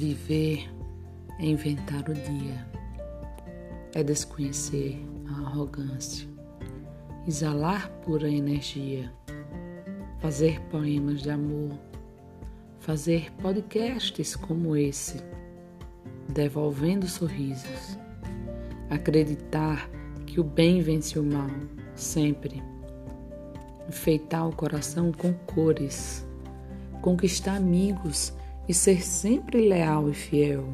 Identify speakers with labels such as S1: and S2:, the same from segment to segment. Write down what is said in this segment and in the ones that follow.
S1: Viver é inventar o dia, é desconhecer a arrogância, exalar pura energia, fazer poemas de amor, fazer podcasts como esse, devolvendo sorrisos, acreditar que o bem vence o mal, sempre, enfeitar o coração com cores, conquistar amigos e ser sempre leal e fiel,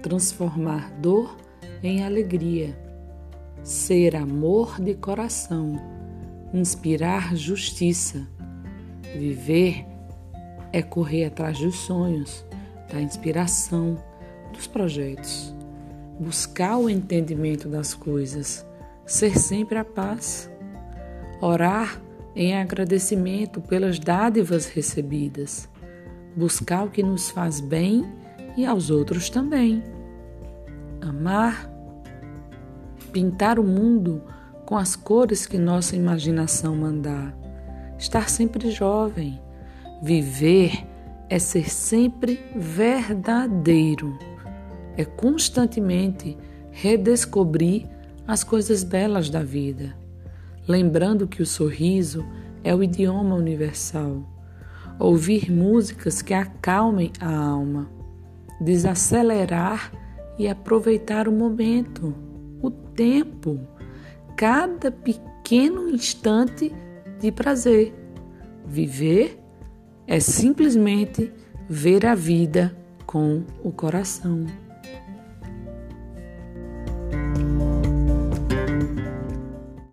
S1: transformar dor em alegria, ser amor de coração, inspirar justiça, viver é correr atrás dos sonhos, da inspiração, dos projetos, buscar o entendimento das coisas, ser sempre a paz, orar em agradecimento pelas dádivas recebidas buscar o que nos faz bem e aos outros também. Amar, pintar o mundo com as cores que nossa imaginação mandar. Estar sempre jovem. Viver é ser sempre verdadeiro. É constantemente redescobrir as coisas belas da vida, lembrando que o sorriso é o idioma universal ouvir músicas que acalmem a alma, desacelerar e aproveitar o momento, o tempo, cada pequeno instante de prazer. Viver é simplesmente ver a vida com o coração.